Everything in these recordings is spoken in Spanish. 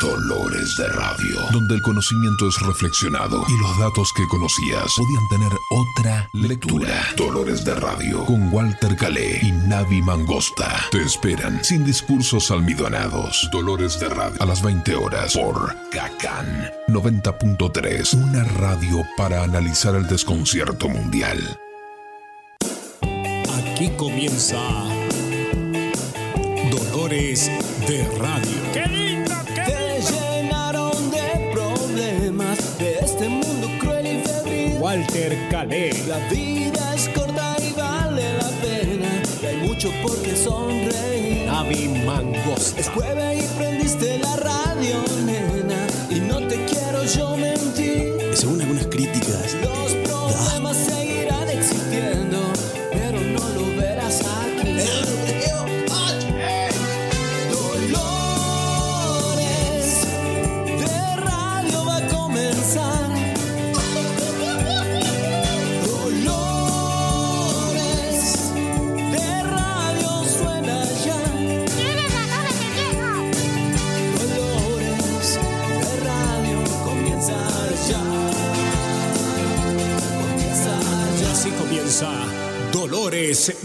Dolores de Radio, donde el conocimiento es reflexionado y los datos que conocías podían tener otra lectura. Dolores de Radio, con Walter Calé y Navi Mangosta. Te esperan sin discursos almidonados. Dolores de Radio, a las 20 horas por Cacan 90.3, una radio para analizar el desconcierto mundial. Aquí comienza Dolores de Radio. ¡Qué lindo, qué Te llenaron de problemas de este mundo cruel y febril. Walter Calé. La vida es corta y vale la pena. Y hay mucho por qué sonreír. Navi Mangos. Es jueves y prendiste la radio,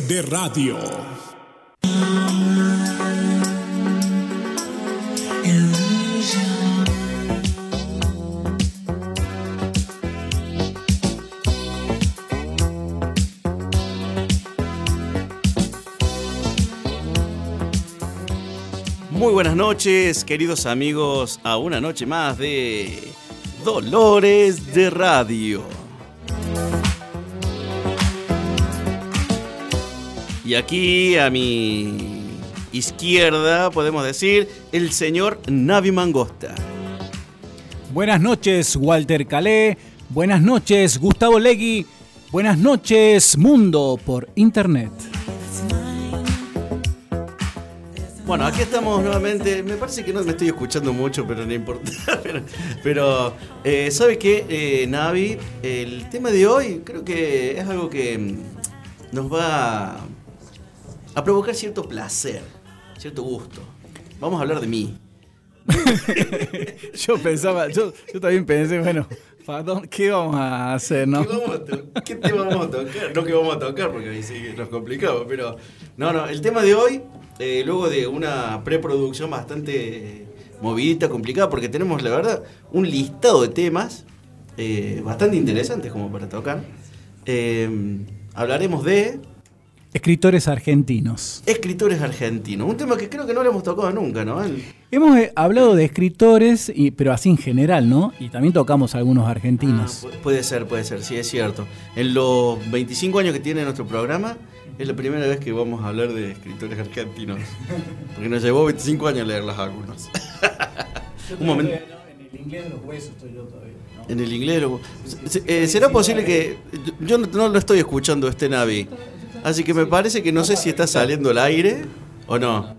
de Radio. Muy buenas noches, queridos amigos, a una noche más de Dolores de Radio. Y aquí a mi izquierda podemos decir el señor Navi Mangosta. Buenas noches, Walter Calé. Buenas noches, Gustavo Legui. Buenas noches, Mundo por Internet. Bueno, aquí estamos nuevamente. Me parece que no me estoy escuchando mucho, pero no importa. Pero, pero, eh, ¿sabe qué, eh, Navi? El tema de hoy creo que es algo que mm, nos va a provocar cierto placer, cierto gusto. Vamos a hablar de mí. Yo pensaba, yo, yo también pensé, bueno, ¿para dónde- ¿qué vamos a hacer, no? ¿Qué, vamos a to- qué tema vamos a tocar? No que vamos a tocar, porque ahí sí que nos complicamos, pero... No, no, el tema de hoy, eh, luego de una preproducción bastante movidita, complicada, porque tenemos, la verdad, un listado de temas eh, bastante interesantes como para tocar. Eh, hablaremos de Escritores argentinos. escritores argentinos, un tema que creo que no le hemos tocado nunca, ¿no? El- Hemos eh, hablado de escritores, y, pero así en general, ¿no? Y también tocamos algunos Ah, argentinos. pu- puede ser, puede ser, sí, es cierto. En los 25 años que tiene nuestro programa, es la primera vez que vamos a hablar de escritores argentinos. Porque nos llevó 25 años leerlas algunos. Un momento. En el inglés de los huesos estoy yo todavía. En el inglés. lo- se- ¿Será posible que.? Yo no, no lo estoy escuchando este Navi. Así que me parece que no sé si está saliendo al aire o no.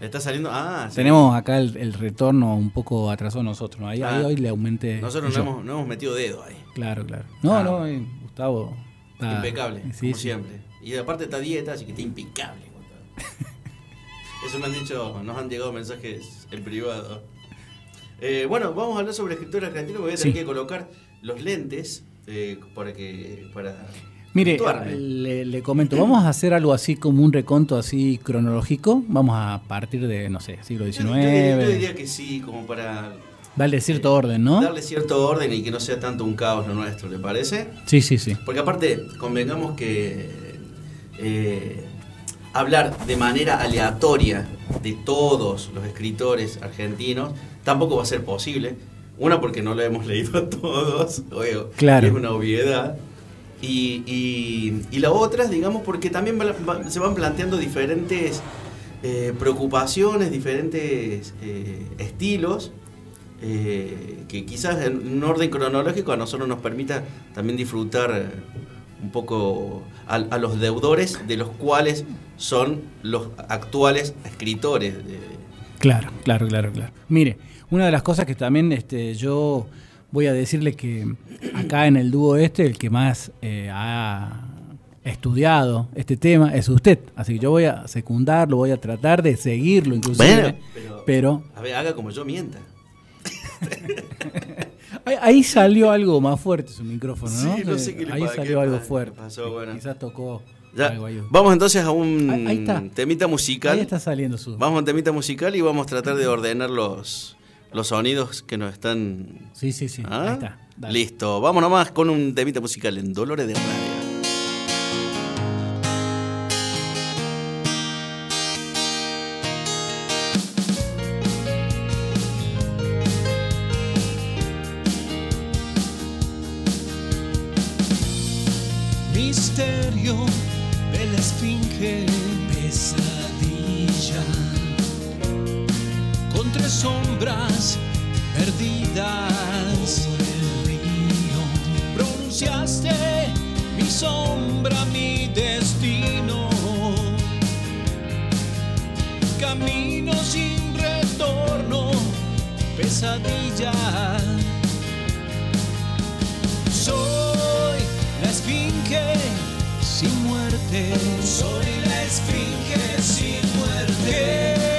Está saliendo. Ah, sí. Tenemos acá el, el retorno un poco atrasado nosotros, ¿no? Ahí, Ah. ahí hoy le aumenté. Nosotros no hemos, no hemos metido dedo ahí. Claro, claro. No, Ah. no, eh, Gustavo. está- impecable, sí, como sí. siempre. Y aparte está dieta, así que está impecable. Gustavo. Eso me han dicho, nos han llegado mensajes en privado. Eh, bueno, vamos a hablar sobre escritores argentinos. Voy a tener Sí. que colocar los lentes eh, para que. Para Mire, le, le comento, vamos a hacer algo así como un reconto así cronológico. Vamos a partir de, no sé, siglo XIX. Yo, yo diría que sí, como para Darle cierto orden, ¿no? darle cierto orden y que no sea tanto un caos lo nuestro, ¿le parece? Sí, sí, sí. Porque aparte, convengamos que eh, hablar de manera aleatoria de todos los escritores argentinos tampoco va a ser posible. Una, porque no lo hemos leído a todos, obvio, Claro. es una obviedad. Y, la otra, digamos, porque también se van planteando diferentes eh, preocupaciones, diferentes eh, estilos, eh, que quizás en un orden cronológico a nosotros nos permita también disfrutar un poco a, a los deudores de los cuales son los actuales escritores. Claro, claro, claro, claro. Mire, una de las cosas que también este, yo voy a decirle que acá en el dúo este, el que más eh, ha estudiado este tema es usted. Así que yo voy a secundarlo, voy a tratar de seguirlo inclusive. pero Pero A ver, haga como yo mienta. ahí, salió algo más fuerte su micrófono, ¿no? Sí, no sé qué le Ahí qué salió algo fuerte. pasó, bueno. Quizás tocó Ya, algo ahí. Vamos entonces a un temita musical. Ahí está saliendo su. Vamos a un temita musical y vamos a tratar de ordenar los, los sonidos que nos están... Sí, sí, sí. ¿Ah? Ahí está. Dale. Listo, vamos nomás con un temita musical en Dolores de Radio. Misterio de la esfinge, pesadilla, con tres sombras perdidas por el río. Pronunciaste mi sombra, mi destino, camino sin retorno, pesadilla. Soy la esfinge sin muerte. Soy la esfinge sin muerte.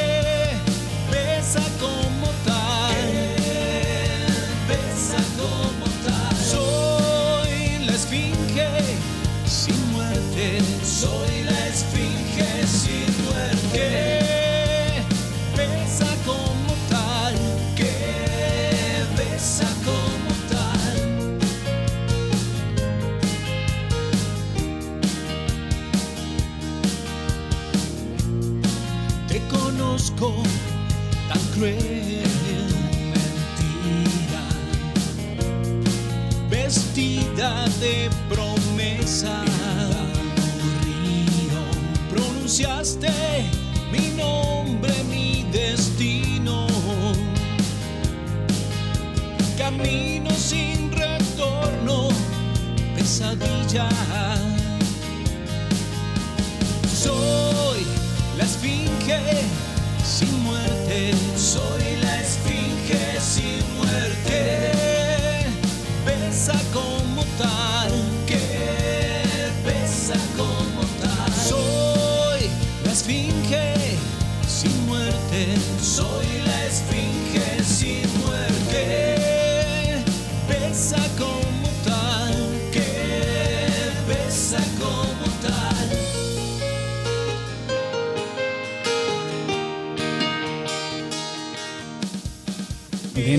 Soy mi nombre, mi destino, camino sin retorno, pesadilla. Soy la esfinge sin muerte. Soy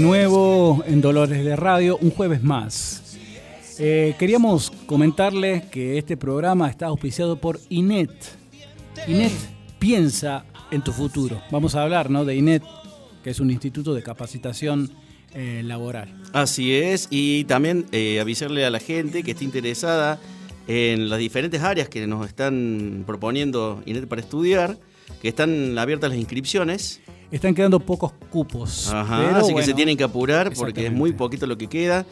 nuevo en Dolores de Radio, un jueves más. Eh, queríamos comentarles que este programa está auspiciado por INET. INET piensa en tu futuro. Vamos a hablar ¿no? de INET, que es un instituto de capacitación eh, laboral. Así es, y también eh, avisarle a la gente que esté interesada en las diferentes áreas que nos están proponiendo INET para estudiar, que están abiertas las inscripciones. Están quedando pocos cupos. Ajá, pero así que se tienen que apurar porque es muy poquito lo que queda.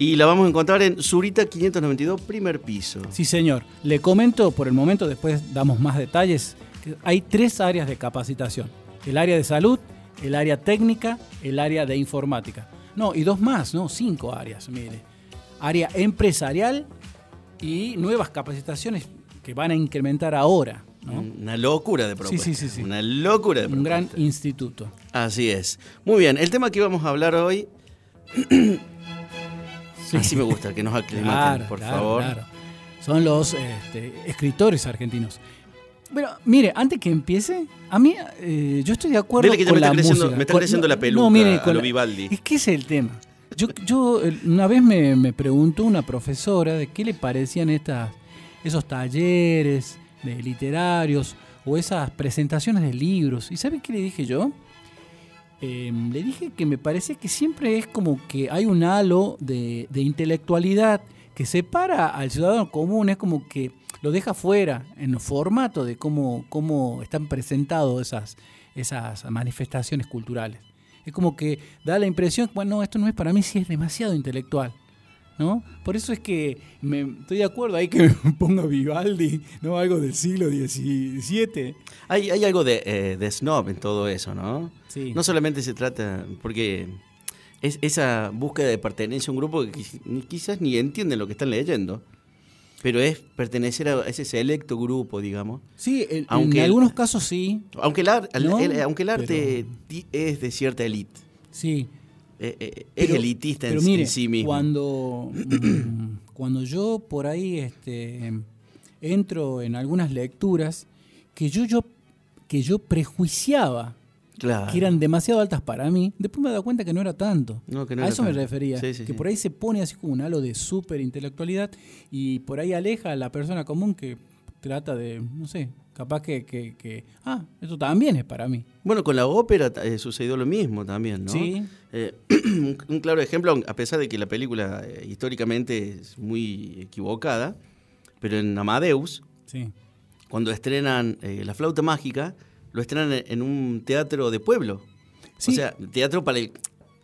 Y la vamos a encontrar en Zurita 592, primer piso. Sí, señor. Le comento por el momento, después damos más detalles. que hay tres áreas de capacitación. El área de salud, el área técnica, el área de informática. No, y dos más, ¿no? Cinco áreas, mire. Área empresarial y nuevas capacitaciones que van a incrementar ahora, ¿no? Una locura de propuesta. sí, sí, sí. Una locura de Un gran propuesta. instituto. Así es. Muy bien, el tema que vamos a hablar hoy, Sí. así me gusta, que nos aclimaten, Claro, por claro, favor. claro. Son los este, escritores argentinos. Pero mire, antes que empiece, a mí eh, yo estoy de acuerdo que con me está la creciendo- música. me está creciendo la peluca no, mire, a con lo la- Vivaldi. Es que es el tema. Yo, yo una vez me, me preguntó una profesora de qué le parecían estas, esos talleres de literarios o esas presentaciones de libros. ¿Y sabe qué le dije yo? Eh, le dije que me parece que siempre es como que hay un halo de, intelectualidad que separa al ciudadano común, es como que lo deja fuera en formato de cómo, cómo están presentados esas, esas manifestaciones culturales. Es como que da la impresión, bueno, esto no es para mí, si es demasiado intelectual. ¿No? Por eso es que me, estoy de acuerdo ahí que me ponga Vivaldi, ¿no? Algo del siglo XVII. Hay, hay algo de, eh, de snob en todo eso, ¿no? Sí. No solamente se trata, porque es esa búsqueda de pertenencia a un grupo que quizás ni entienden lo que están leyendo. pero es pertenecer a ese selecto grupo, digamos. Sí, en, Aunque en algunos casos sí. Aunque el, ar- el- No, el- aunque el arte pero- es de cierta élite, Sí. Eh, eh, es Pero- elitista en, mire, en sí mismo. Cuando, cuando yo por ahí este, entro en algunas lecturas que yo, yo, que yo prejuiciaba claro. que eran demasiado altas para mí, después me he dado cuenta que no era tanto. No, que no a era eso me refería, Sí, sí, que sí. por ahí se pone así como un halo de súper intelectualidad y por ahí aleja a la persona común que trata de, no sé, capaz que, que, que, ah, esto también es para mí. Bueno, con la ópera eh, sucedió lo mismo también, ¿no? Sí. Eh, un- claro ejemplo, a pesar de que la película eh, históricamente es muy equivocada, pero en Amadeus, Sí. cuando estrenan La flauta mágica, lo estrenan en- en un teatro de pueblo. Sí. O sea, teatro para el,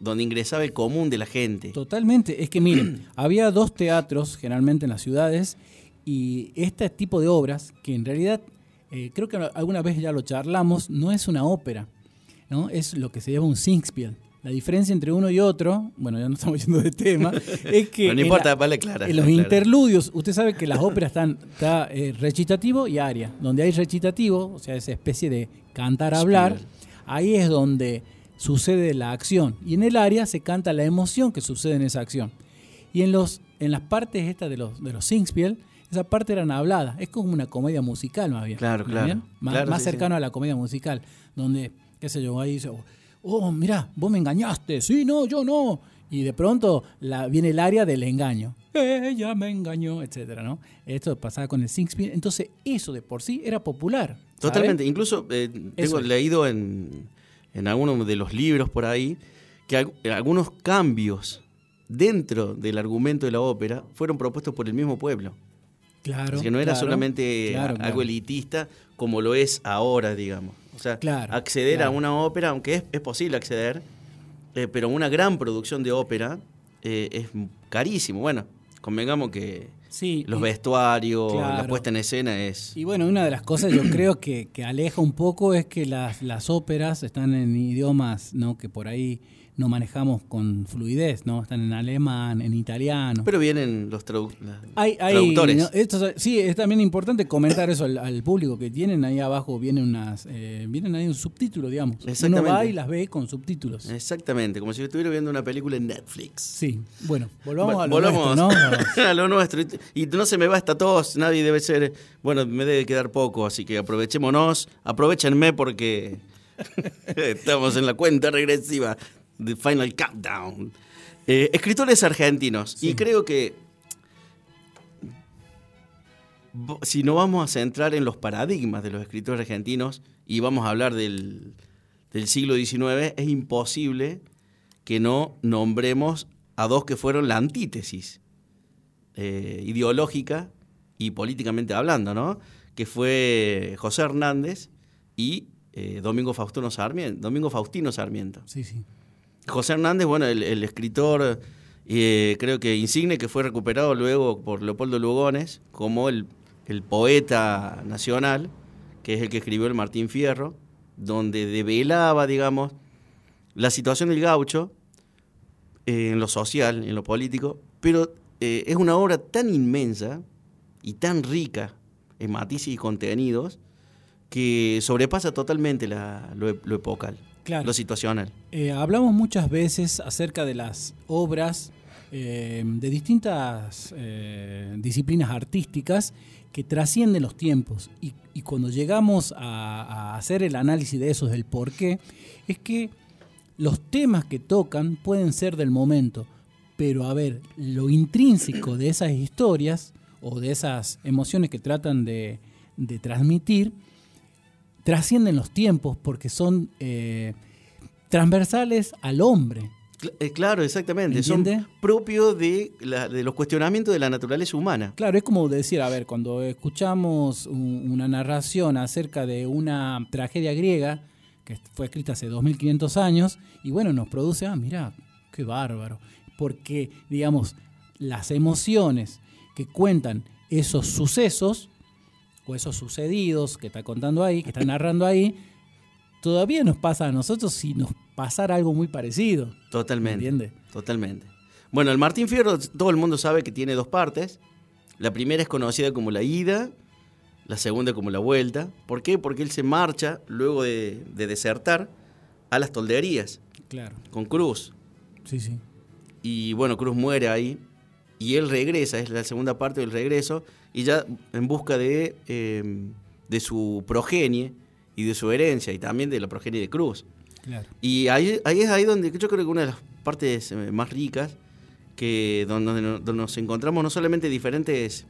donde ingresaba el común de la gente. Totalmente. Es que miren, había dos teatros generalmente en las ciudades y este tipo de obras, que en realidad eh, creo que alguna vez ya lo charlamos, no es una ópera, ¿no? Es lo que se llama un singspiel. La diferencia entre uno y otro, bueno, ya no estamos yendo de tema, es que no en importa, la- vale clara. en los clara. interludios, usted sabe que las óperas están está, eh, recitativo y aria. Donde hay recitativo, o sea, esa especie de cantar hablar, Spiel. ahí es donde sucede la acción. Y en el aria se canta la emoción que sucede en esa acción. Y en los en las partes estas de los de los singspiel, esa parte eran habladas. Es como una comedia musical más bien. Claro, ¿me claro. bien? Más, Claro, más sí, cercano a la comedia musical, donde qué sé yo, ahí dice, "Oh, mirá, vos me engañaste." Sí, no, yo no. Y de pronto la, viene el área del engaño. Ella me engañó, etcétera, ¿no? Esto pasaba con el Singspiel. Entonces, eso de por sí era popular. Totalmente. Incluso eh, tengo es. leído en, en algunos de los libros por ahí que al- algunos cambios dentro del argumento de la ópera fueron propuestos por el mismo pueblo. Claro. Que no era claro, solamente claro, algo elitista como lo es ahora, digamos. O sea, acceder a una ópera, aunque es, es posible acceder, eh, pero una gran producción de ópera eh, es carísimo. Bueno, convengamos que Sí, los y- vestuarios, la puesta en escena es... Y bueno, una de las cosas yo creo que, que aleja un poco es que las, las óperas están en idiomas ¿no? que por ahí no manejamos con fluidez, ¿no? Están en alemán, en italiano. Pero vienen los tradu- la- hay, hay, traductores. ¿no? Esto sí, es también importante comentar eso al, al público que tienen ahí abajo, vienen unas, eh, vienen ahí un subtítulo, digamos. Uno va y las ve con subtítulos. Exactamente, como si estuviera viendo una película en Netflix. Sí, bueno, volvamos a lo volvamos nuestro, ¿no? a lo nuestro. Y- Y no se me va esta tos, nadie debe ser, bueno, me debe quedar poco, así que aprovechémonos, aprovechenme porque estamos en la cuenta regresiva de Final Countdown. Eh, escritores argentinos, y creo que si no vamos a centrar en los paradigmas de los escritores argentinos y vamos a hablar del, del siglo XIX, es imposible que no nombremos a dos que fueron la antítesis eh, ideológica y políticamente hablando, ¿no? Que fue José Hernández y eh, Domingo Faustino Sarmiento. Domingo Faustino Sarmiento. Sí, sí. José Hernández, bueno, el, escritor, eh, creo que insigne, que fue recuperado luego por Leopoldo Lugones como el, poeta nacional, que es el que escribió el Martín Fierro, donde develaba, digamos, la situación del gaucho en lo social, en lo político, pero eh, es una obra tan inmensa y tan rica en matices y contenidos que sobrepasa totalmente lo, lo epocal, Claro. lo situacional. Eh, hablamos muchas veces acerca de las obras eh, de distintas eh, disciplinas artísticas que trascienden los tiempos. Y, y cuando llegamos a, a hacer el análisis de eso, del por qué, es que los temas que tocan pueden ser del momento, pero a ver, lo intrínseco de esas historias o de esas emociones que tratan de, de transmitir, trascienden los tiempos porque son eh, transversales al hombre. Eh, claro, exactamente. ¿Entiende? Son propios de, la- de los cuestionamientos de la naturaleza humana. Claro, es como decir, a ver, cuando escuchamos un- una narración acerca de una tragedia griega que fue escrita hace 2500 años y bueno, nos produce, ah, mira, qué bárbaro, porque digamos, las emociones que cuentan esos sucesos o esos sucedidos que está contando ahí, que está narrando ahí, todavía nos pasa a nosotros si nos pasara algo muy parecido. Totalmente. ¿Entiende? Totalmente. Bueno, el Martín Fierro, todo el mundo sabe que tiene dos partes. La primera es conocida como la ida, la segunda como la vuelta. ¿Por qué? Porque él se marcha luego de, de desertar a las tolderías Claro. con Cruz. Sí, sí. Y bueno, Cruz muere ahí. Y él regresa, es la segunda parte del regreso, y ya en busca de, eh, de su progenie y de su herencia, y también de la progenie de Cruz. Claro. Y ahí, ahí es ahí donde yo creo que una de las partes eh, más ricas, que donde, donde no- donde nos encontramos no solamente diferentes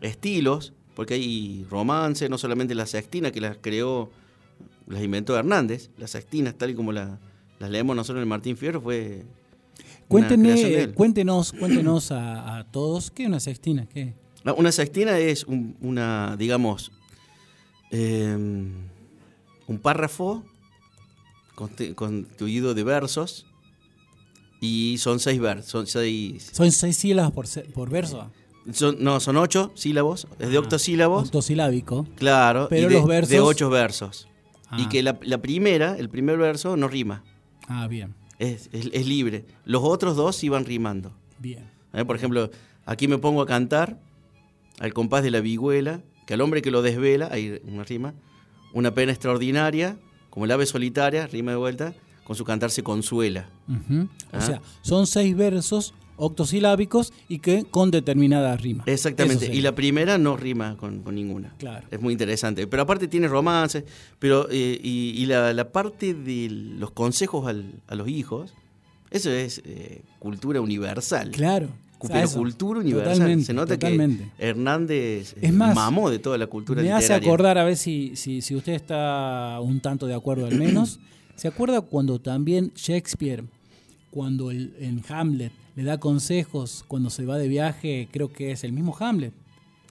estilos, porque hay romance, no solamente la sextina que las creó, las inventó Hernández, las sextinas tal y como la- las leemos nosotros en el Martín Fierro fue Cuéntenme, cuéntenos, cuéntenos a, a todos, ¿qué es una sextina? ¿Qué? Ah, Una sextina es un- una, digamos, eh, un párrafo consti- constituido de versos y son seis versos, son seis, Son seis sílabas por, por verso. son, no, son ocho sílabos, es de Ah, octosílabos, Octosilábico. claro, pero de, los versos- de ocho versos. Y Ah. que la, la primera, el primer verso no rima, Ah, bien, es, es- es libre. Los otros dos iban rimando. bien. ¿Eh? Por ejemplo, aquí me pongo a cantar al compás de la vihuela, que al hombre que lo desvela, hay una rima, una pena extraordinaria, como el ave solitaria, rima de vuelta, con su cantar se consuela. O Ah. sea, son seis versos octosilábicos y que con determinada rima. Exactamente, y la primera no rima con, con ninguna. Claro. Es muy interesante. Pero aparte tiene romances, pero eh, y, y la, la parte de los consejos al- a los hijos, eso es eh, cultura universal. Claro. Pero eso. cultura universal. Totalmente, Se nota totalmente. que Hernández eh, Es más, mamó de toda la cultura Me hace literaria. acordar, a ver si, si, si usted está un tanto de acuerdo al menos, ¿se acuerda cuando también Shakespeare, cuando el- en Hamlet le da consejos cuando se va de viaje, creo que es el mismo Hamlet,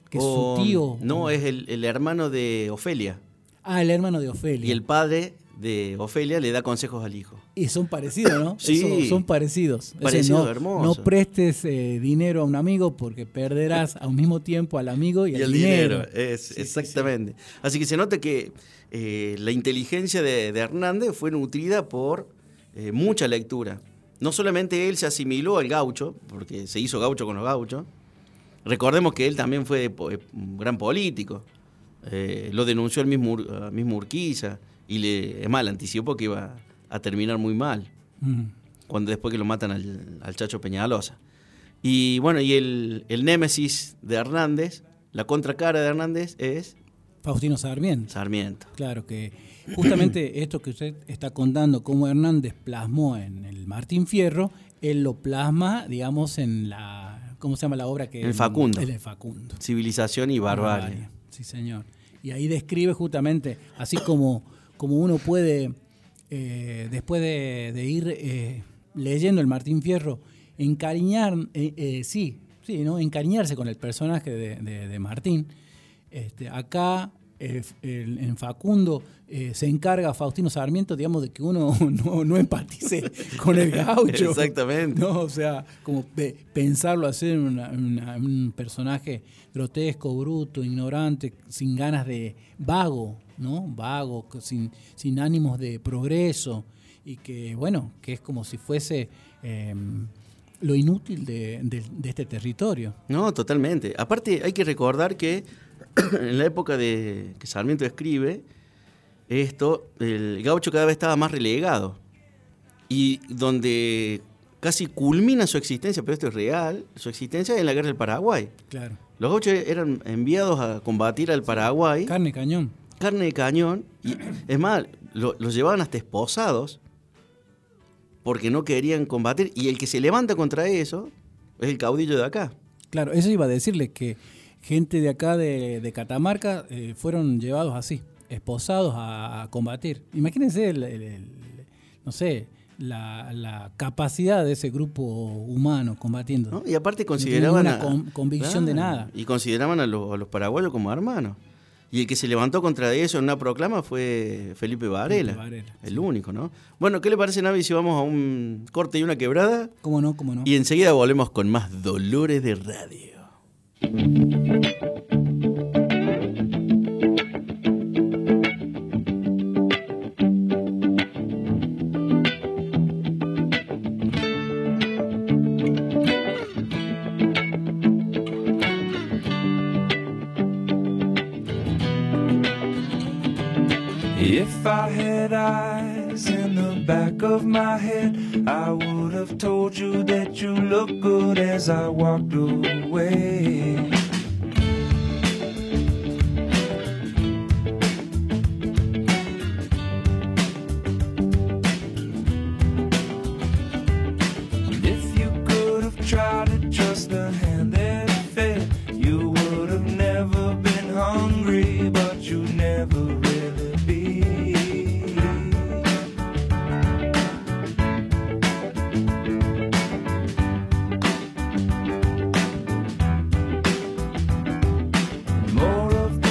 que es su tío? No, es el, el hermano de Ofelia. Ah, el hermano de Ofelia. Y el padre de Ofelia le da consejos al hijo. Y son parecidos, ¿no? Sí. Eso, son parecidos. Parecido, no, hermoso. No prestes eh, dinero a un amigo porque perderás al mismo tiempo al amigo y, Y al el dinero, dinero. es, Sí, sí, exactamente. Así que se nota que eh, la inteligencia de, de Hernández fue nutrida por eh, mucha lectura. No solamente él se asimiló al gaucho, porque se hizo gaucho con los gauchos. Recordemos que él también fue eh, un gran político. Eh, lo denunció el mismo, mismo Urquiza y le, es mal, anticipó que iba a terminar muy mal Mm. cuando después que lo matan al, al Chacho Peñalosa. Y bueno, y el, el némesis de Hernández, la contracara de Hernández es Faustino Sarmiento. Sarmiento. Claro que justamente esto que usted está contando, cómo Hernández plasmó en el Martín Fierro, él lo plasma, digamos, en la. ¿Cómo se llama la obra? que El Facundo. El Facundo. Civilización y barbarie. Sí, señor. Y ahí describe justamente, así como, como uno puede, eh, después de, de ir eh, leyendo el Martín Fierro, encariñar, eh, eh, sí, sí, ¿no? encariñarse con el personaje de, de- de Martín. Este, acá eh, el- en Facundo eh, se encarga Faustino Sarmiento, digamos, de que uno no, no empatice con el gaucho. Exactamente. No, o sea, como pe- pensarlo hacer una- una- un personaje grotesco, bruto, ignorante, sin ganas de vago, ¿no? Vago, sin, sin ánimos de progreso y que, bueno, que es como si fuese eh, lo inútil de, de- de este territorio. No, totalmente. Aparte, hay que recordar que en la época de que Sarmiento escribe esto, el gaucho cada vez estaba más relegado. Y donde casi culmina su existencia, pero esto es real, su existencia en la guerra del Paraguay. Claro. Los gauchos eran enviados a combatir al Paraguay, Carne cañón. carne de cañón, y es más, lo- los llevaban hasta esposados porque no querían combatir. Y el que se levanta contra eso es el caudillo de acá. Claro, eso iba a decirle que gente de acá de, de Catamarca eh, fueron llevados así, esposados a, a combatir. Imagínense, el, el- el- no sé, la, la capacidad de ese grupo humano combatiendo. ¿no? Y aparte No consideraban... tenía a- ninguna con- convicción de nada. Y consideraban a los, a los paraguayos como hermanos. Y el que se levantó contra eso en una proclama fue Felipe Varela. Felipe Varela, el único, ¿no? Bueno, ¿qué le parece, Navi, si vamos a un corte y una quebrada? ¿Cómo no? ¿Cómo no? Y enseguida volvemos con más Dolores de Radio. If I had eyes back of my head, I would have told you that you look good as I walked away.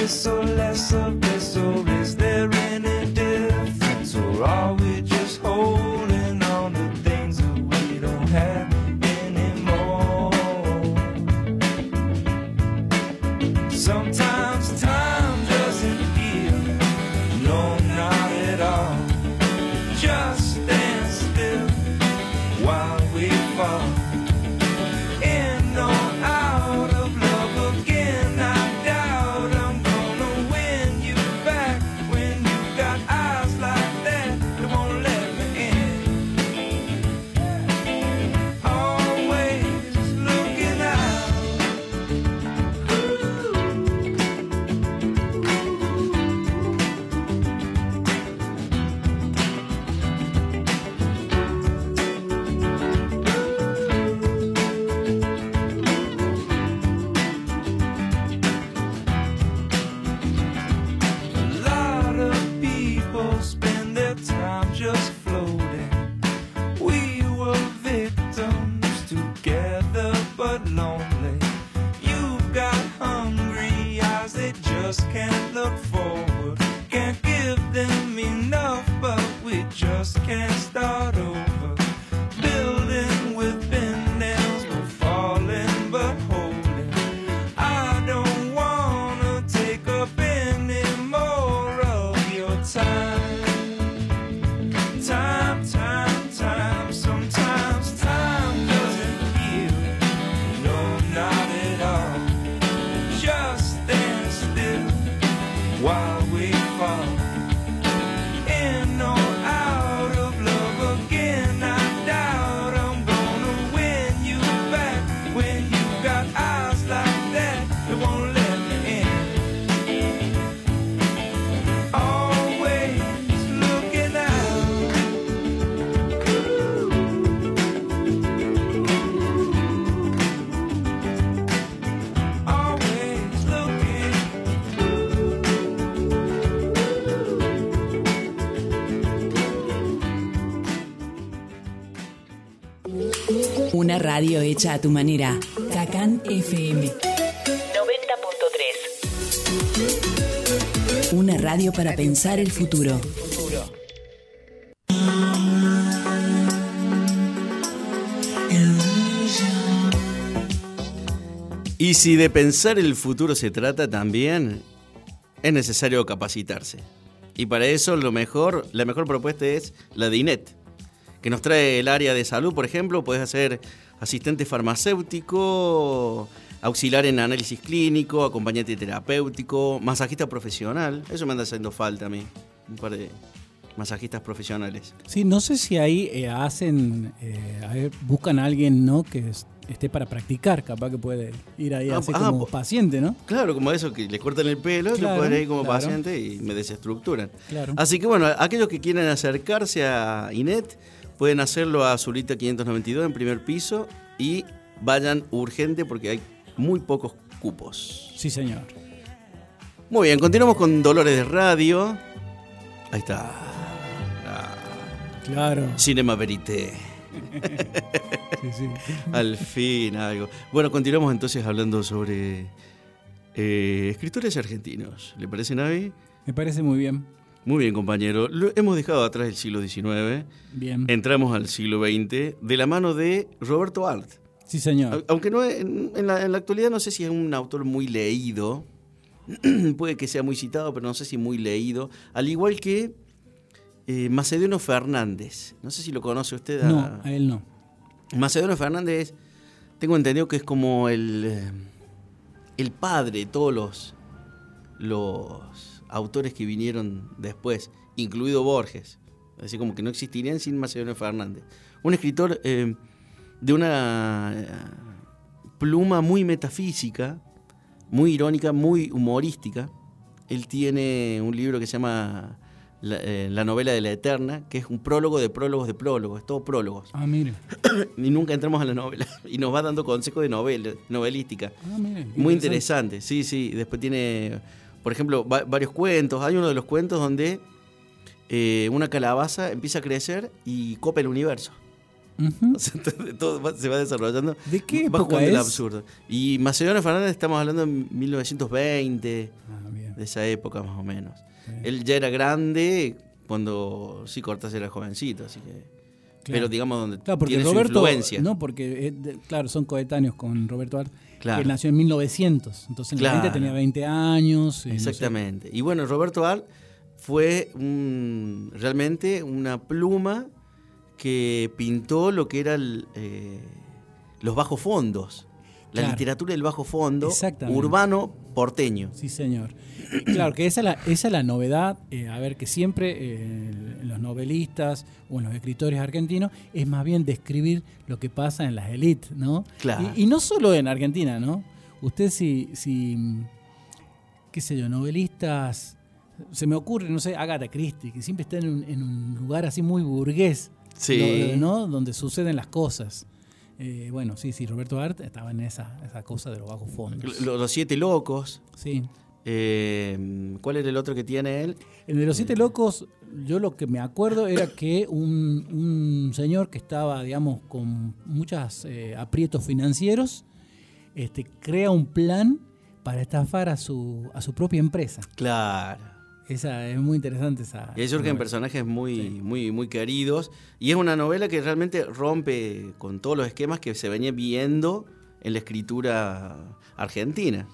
so less of radio hecha a tu manera. Cacán FM. 90.3. Una radio para pensar el futuro. Y si de pensar el futuro se trata también, es necesario capacitarse. Y para eso lo mejor, la mejor propuesta es la de INET, que nos trae el área de salud, por ejemplo, puedes hacer asistente farmacéutico, auxiliar en análisis clínico, acompañante terapéutico, masajista profesional. Eso me anda haciendo falta a mí, un par de masajistas profesionales. Sí, no sé si ahí eh, hacen, eh, a ver, buscan a alguien, ¿no? Que es- esté para practicar, capaz que puede ir ahí Ah, así ah, como paciente, ¿no? Claro, como eso que le cortan el pelo, Claro, yo puedo ir como claro. paciente y me desestructuran. Claro. Así que bueno, aquellos que quieran acercarse a INET pueden hacerlo a Zulita 592 en primer piso y vayan urgente porque hay muy pocos cupos. Sí, señor. Muy bien, continuamos con Dolores de Radio. Ahí está. Ah, Claro. Cinema Verité. Sí, sí. Al fin algo. Bueno, continuamos entonces hablando sobre eh, escritores argentinos. ¿Le parece, Navi? Me parece muy bien. Muy bien, compañero. Lo- hemos dejado atrás el siglo XIX. Bien. Entramos al siglo XX de la mano de Roberto Alt. Sí, señor. Au- Aunque no en, en la, en la actualidad no sé si es un autor muy leído. Puede que sea muy citado, pero no sé si muy leído. Al igual que eh, Macedonio Fernández. No sé si lo conoce usted. a- No, a él no. Macedonio Fernández, tengo entendido que es como el, el padre de todos los, los autores que vinieron después. incluido Borges. Así como que no existirían sin Macedonio Fernández. Un escritor eh, de una eh, pluma muy metafísica, muy irónica, muy humorística. Él tiene un libro que se llama La, eh, la novela de la eterna, que es un prólogo de prólogos de prólogos, es todo prólogos. Ah, mire. y nunca entramos a la novela. Y nos va dando consejos de novela, novelística. Ah, mire. Muy interesante, sí, sí. Después tiene, por ejemplo, va- varios cuentos. Hay uno de los cuentos donde eh, una calabaza empieza a crecer y copa el universo. Ujú. O sea, todo- se va desarrollando. ¿De qué época jugando el es? absurdo. Y Macedonio Fernández estamos hablando de 1920, Ah, de esa época más o menos. Bien. Él ya era grande cuando sí Cortázar era jovencito, así que... Claro. Pero digamos donde Claro, porque tiene Roberto, su influencia. no, porque eh, claro, son coetáneos con Roberto Art, Claro. que nació en 1900, entonces en Claro. el 20 tenía 20 años. y no sé. Exactamente. Y bueno, Roberto Art fue un- realmente una pluma que pintó lo que eran los bajos fondos, la Claro. literatura del bajo fondo urbano porteño. Sí, señor. Claro, que esa es la, esa es la novedad, eh, a ver, que siempre eh, los novelistas o los escritores argentinos es más bien describir lo que pasa en las élites, ¿no? Claro. Y, y no solo en Argentina, ¿no? Usted si, si, qué sé yo, novelistas, se me ocurre, no sé, Agatha Christie, que siempre está en un, en un lugar así muy burgués, Sí. ¿no? Donde suceden las cosas. Eh, bueno, sí, sí, Roberto Art estaba en esa, esa cosa de los bajos fondos. Lo- Los siete locos. Sí. eh, ¿Cuál era el otro que tiene él? En de los siete locos, yo lo que me acuerdo era que un, un señor que estaba, digamos, con muchos aprietos financieros, este, crea un plan para estafar a su, a su propia empresa. Claro. Esa es muy interesante esa. Y ahí surgen personajes muy, muy, muy queridos. Y es una novela que realmente rompe con todos los esquemas que se venía viendo en la escritura argentina.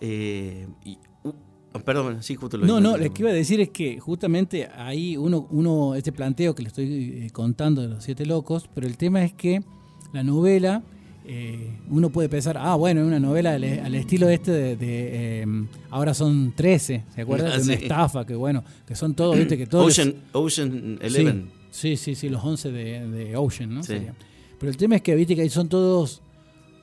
Eh, y, uh, perdón, sí, justo lo No, no, lo- lo que iba a decir es que justamente ahí uno, uno este planteo que le estoy eh, contando de los siete locos, pero el tema es que la novela, eh, uno puede pensar, ah, bueno, es una novela al, al estilo este de, de, eh, ahora son 13, ¿se acuerdan? Ah, de una sí. estafa, que bueno, que son todos, viste, que todos... Ocean, Ocean Eleven. Sí, sí, sí, los 11 de, de Ocean, ¿no? Sí. Sería. Pero el tema es que, viste, que ahí son todos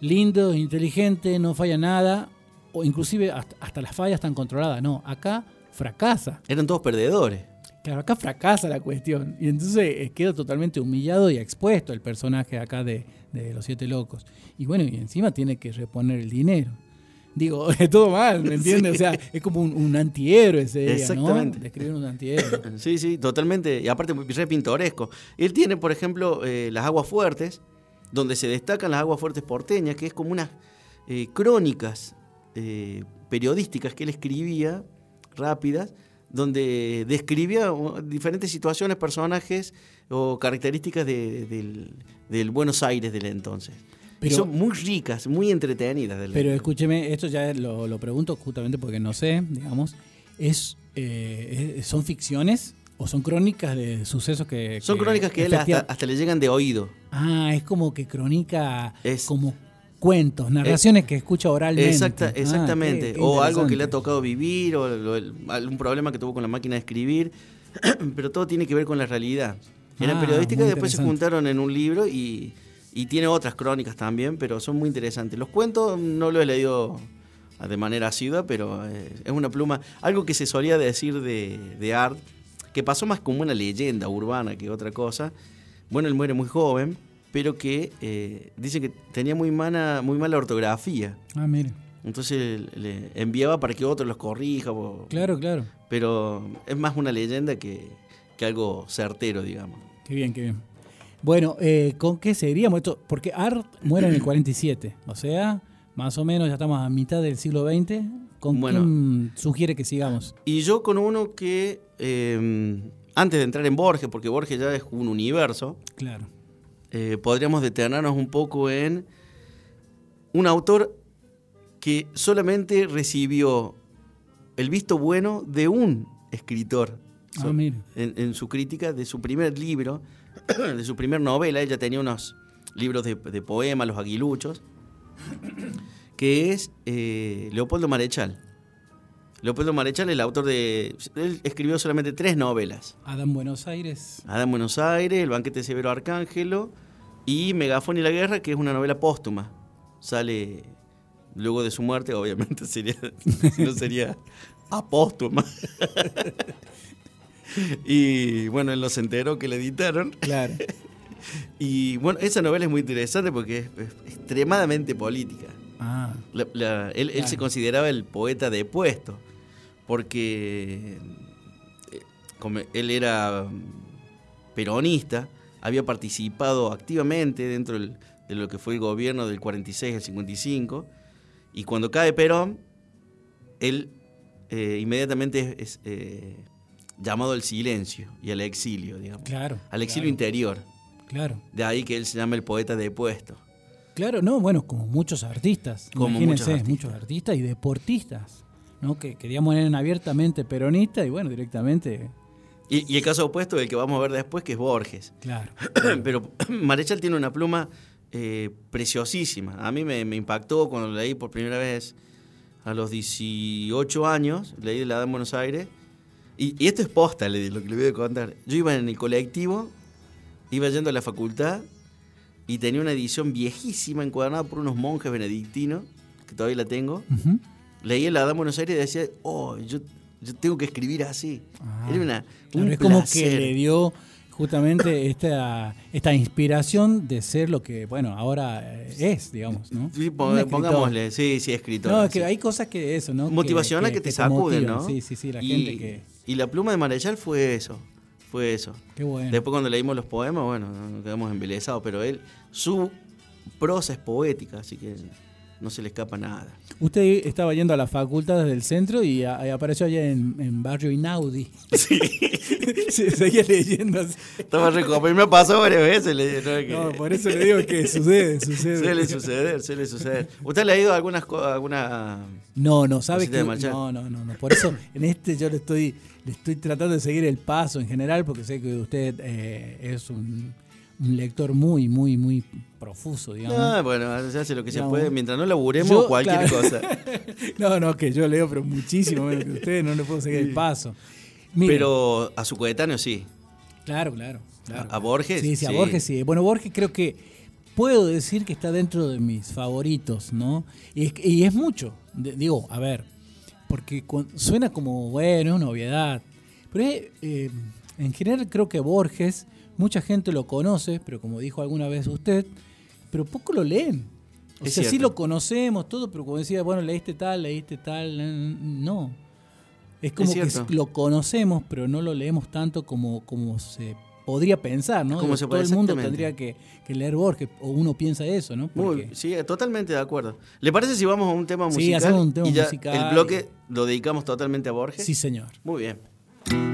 lindos, inteligentes, no falla nada, o inclusive hasta, hasta las fallas están controladas. No, acá fracasa. Eran todos perdedores. Claro, acá fracasa la cuestión. Y entonces eh, queda totalmente humillado y expuesto el personaje acá de, de Los Siete Locos. Y bueno, y encima tiene que reponer el dinero. Digo, es todo mal, ¿me entiendes? O sea, es como un, un antihéroe ese día, Exactamente. ¿no? Describir un antihéroe. Sí, sí, totalmente. Y aparte, re pintoresco. Él tiene, por ejemplo, eh, las aguas fuertes, donde se destacan las aguas fuertes porteñas, que es como unas eh, crónicas eh, periodísticas que él escribía, rápidas, donde describía uh, diferentes situaciones, personajes o características de- del, del Buenos Aires del entonces. Y Pero- son muy ricas, muy entretenidas. del- Pero escúcheme, esto ya lo, lo pregunto justamente porque no sé, digamos, es, eh, es- ¿son ficciones o son crónicas de sucesos que... son crónicas que él hasta, hasta le llegan de oído. Ah, es como que crónica, Es- como cuentos, narraciones que escucha oralmente. Exacta, Ah, exactamente. qué- qué o algo que le ha tocado vivir, o lo- algún problema que tuvo con la máquina de escribir. Pero todo tiene que ver con la realidad. Eran Ah, periodísticas muy y después se juntaron en un libro y, y tiene otras crónicas también, pero son muy interesantes. Los cuentos no los he leído de manera asidua, pero eh, es una pluma. Algo que se solía decir de, de Art, que pasó más como una leyenda urbana que otra cosa. Bueno, él muere muy joven, pero que eh, dice que tenía muy mala, muy mala ortografía. Ah, mire. Entonces le enviaba para que otro los corrija. o- Claro, claro. Pero es más una leyenda que, que algo certero, digamos. Qué bien, qué bien. Bueno, eh, ¿con qué seguiríamos esto? Porque Art muere en el 47, o sea, más o menos ya estamos a mitad del siglo XX. ¿Con Bueno. quién sugiere que sigamos? Y yo con uno que, eh, antes de entrar en Borges, porque Borges ya es un universo, Claro. Eh, podríamos detenernos un poco en un autor que solamente recibió el visto bueno de un escritor Ah, So- mire. en, en su crítica de su primer libro, de su primer novela. Ella tenía unos libros de, de poemas, Los Aguiluchos, que es eh, Leopoldo Marechal. Leopoldo Marechal es el autor de... Él escribió solamente tres novelas. Adam Buenos Aires. Adam Buenos Aires, El banquete de Severo Arcángelo y Megafón y la guerra, que es una novela póstuma. Sale luego de su muerte, obviamente sería, no sería apóstuma. y bueno, él no se enteró que le editaron. Claro. Y bueno, esa novela es muy interesante porque es, extremadamente política. Ah, La- la- él, él se consideraba el poeta de puesto, porque eh, él era peronista, había participado activamente dentro del- de lo que fue el gobierno del 46 al 55, y cuando cae Perón, él eh, inmediatamente es, es, eh, llamado al silencio y al exilio, digamos, claro. al exilio claro, interior. Claro. De ahí que él se llama el poeta de puesto. Claro, no, bueno, como muchos artistas. Como imagínense, muchos artistas. muchos artistas y deportistas, ¿no? Que queríamos eran abiertamente peronistas y bueno, directamente, Y, y el caso opuesto, el que vamos a ver después, que es Borges. claro. Pero Marechal tiene una pluma eh, preciosísima. A mí me, me impactó cuando leí por primera vez a los 18 años, leí de la edad en Buenos Aires. Y, y esto es posta, lo que le voy a contar. Yo iba en el colectivo, iba yendo a la facultad y tenía una edición viejísima encuadernada por unos monjes benedictinos, que todavía la tengo. Ujú. Leí el Adán Buenos Aires y decía, oh, yo, yo tengo que escribir así. Ah, Era una, Claro, es como que le dio justamente esta, esta inspiración de ser lo que, bueno, ahora eh, es, digamos, ¿no? Sí, pongámosle, sí, sí, escritor. No, es que sí. hay cosas que eso, ¿no? Motivacional que, te sacuden. ¿no? Sí, sí, sí, la y, gente que... Y la pluma de Marechal fue eso, fue eso. Qué bueno. Después cuando leímos los poemas, bueno, nos quedamos embelesados, pero él, su prosa es poética, así que no se le escapa nada. Usted estaba yendo a la facultad desde el centro y, a- y apareció allá en, en Barrio Inaudi. Sí. Sí, seguía leyendo así. Estaba recopa y me pasó varias veces. Le, no, es que- No, por eso le digo que sucede, sucede. Suele suceder, suele suceder. ¿Usted le ha ido a algunas alguna No, no, sabe que no, no, no, no. Por eso en este yo le estoy le estoy tratando de seguir el paso en general porque sé que usted eh, es un, un lector muy, muy, muy profuso, digamos. Ah, bueno, se hace lo que se puede. Mientras no laburemos, yo, cualquier claro. cosa. No, no, que yo leo, pero muchísimo menos que usted, no le puedo seguir el paso. Pero a su coetáneo sí. Claro, claro. claro, ¿A. Borges? Sí, sí, a Sí. Borges sí. Bueno, Borges creo que puedo decir que está dentro de mis favoritos, ¿no? Y es, y es mucho. De- digo, a ver, porque suena como, bueno, es una obviedad. Pero eh, en general creo que Borges, mucha gente lo conoce, pero como dijo alguna vez usted, pero poco lo leen. O Es sea, sí lo conocemos todo, pero como decía, bueno, leíste tal, leíste tal, no. Es como que lo conocemos, pero no lo leemos tanto como, como se podría pensar, ¿no? Como se Todo puede- el mundo tendría que, que leer Borges, o uno piensa eso, ¿no? Muy, Porque- sí, totalmente de acuerdo. ¿Le parece si vamos a un tema Sí, musical? hacemos un tema y ya musical. El bloque lo dedicamos totalmente a Borges. sí, señor. Muy bien.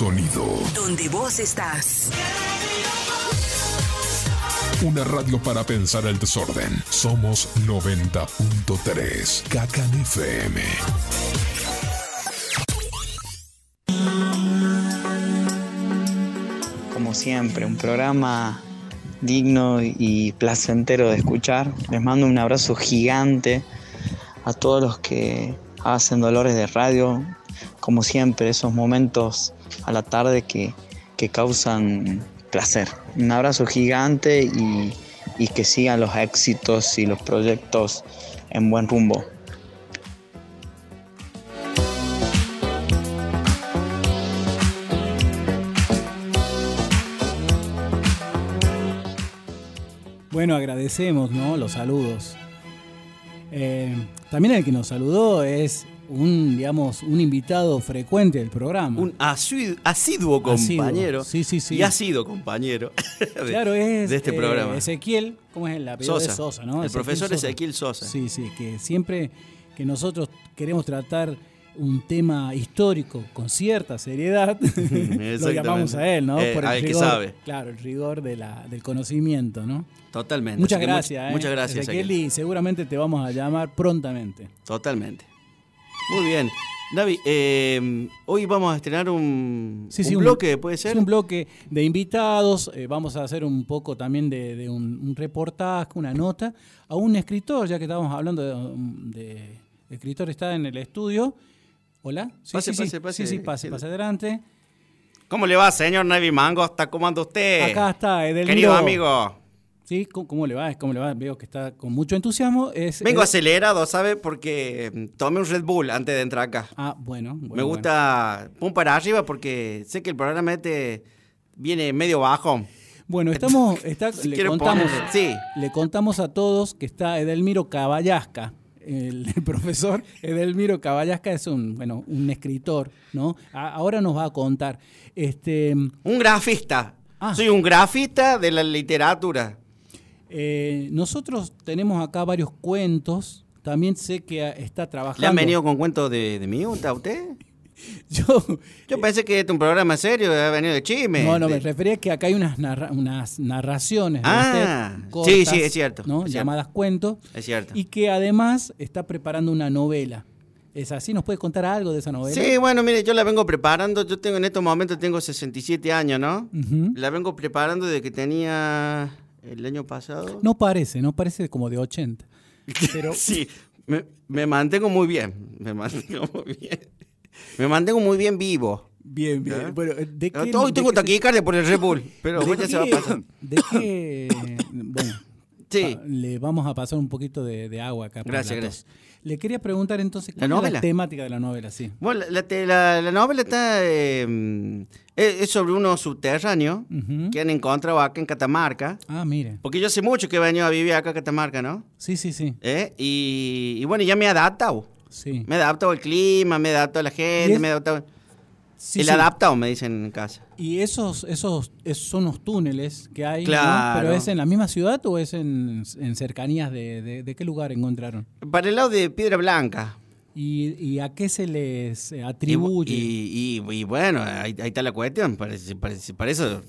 Sonido. Donde vos estás. Una radio para pensar el desorden. Somos 90.3 Cacan FM. como siempre, un programa digno y placentero de escuchar. Les mando un abrazo gigante a todos los que hacen Dolores de Radio, como siempre, esos momentos a la tarde que, que causan placer. Un abrazo gigante y, y que sigan los éxitos y los proyectos en buen rumbo. Bueno, agradecemos ¿no? los saludos. Eh, también el que nos saludó es un, digamos, un invitado frecuente del programa. Un asidu- asiduo Asiduo. compañero. Sí, sí, sí. Y ha sido compañero de, claro, es de este eh, programa. Ezequiel, ¿cómo es el apellido de Sosa. ¿no? El profesor Ezequiel Sosa. Sí, sí, que siempre que nosotros queremos tratar un tema histórico con cierta seriedad, lo llamamos a él, ¿no? Eh, Por a el que rigor, sabe. Claro, el rigor de la, del conocimiento, ¿no? Totalmente. Muchas Así que much- gracias, ¿eh? Muchas gracias, Ezequiel. y seguramente te vamos a llamar prontamente. Totalmente. Muy bien. David, eh, hoy vamos a estrenar un, Sí, un sí, bloque, ¿puede ser? Un bloque de invitados. eh, vamos a hacer un poco también de, de un, un reportaje, una nota a un escritor, ya que estábamos hablando de, de- el escritor está en el estudio. Hola. Sí, Pase, sí, sí. pase, pase. Sí, sí, pase, pase adelante. ¿Cómo le va, señor Navi Mango? ¿Está cómo anda usted? Acá está Edelmiro. Querido amigo, Sí, ¿cómo, cómo le va? ¿Cómo le va? Veo que está con mucho entusiasmo. Es, vengo es- acelerado, ¿sabe? Porque mm, tomé un Red Bull antes de entrar acá. Ah, bueno. bueno, Me bueno. gusta pum para arriba porque sé que el programa este viene medio bajo. Bueno, estamos, está, Si le, contamos, sí. le contamos a todos que está Edelmiro Caballasca. El, el profesor Edelmiro Caballasca es un, bueno, un escritor, ¿no? A- ahora nos va a contar. Este, Un grafista. Ah. Soy un grafista de la literatura. Eh, nosotros tenemos acá varios cuentos. También sé que está trabajando. ¿Le han venido con cuentos de, de mí, ¿Está usted? Yo, Yo pensé que este es un programa serio, ha venido de chisme. no, no, me refería que acá hay unas, narra- unas narraciones Ah, usted, cortas, sí, sí, es cierto, ¿no? es cierto. llamadas cuentos. Es cierto. Y que además está preparando una novela. ¿Es así? ¿Nos puede contar algo de esa novela? Sí, bueno, mire, yo la vengo preparando. Yo tengo en estos momentos tengo 67 años, ¿no? La vengo preparando desde que tenía el año pasado. No parece, no parece como de 80. Pero Sí, me, me mantengo muy bien. Me mantengo muy bien. Me mantengo muy bien vivo. bien, bien. ¿Ya? Bueno, ¿de qué, Hoy tengo taquicardia por el Red Bull, pero ya se va a pasar. ¿De qué? Bueno, Sí. le vamos a pasar un poquito de, de agua acá. Gracias, gracias. Le quería preguntar entonces, ¿La ¿cuál es novela? la temática de la novela? Sí. Bueno, la, la novela está. eh, es, sobre unos subterráneos que han encontrado acá en Catamarca. Ah, mire. Porque yo hace mucho que he venido a vivir acá en Catamarca, ¿no? Sí, sí, sí. ¿Eh? Y, y bueno, ya me he adaptado. Sí. Me he adaptado al clima, me he adaptado a la ¿Y gente, me he adaptado. Sí, el sí. adaptado, me dicen en casa. Y esos, esos, esos son los túneles que hay, ¿no? Claro. ¿Pero es en la misma ciudad o es en, en cercanías de, de, de qué lugar encontraron? Para el lado de Piedra Blanca. ¿Y, y a qué se les atribuye? y- y- y bueno, ahí, ahí está la cuestión. Para, para- para eso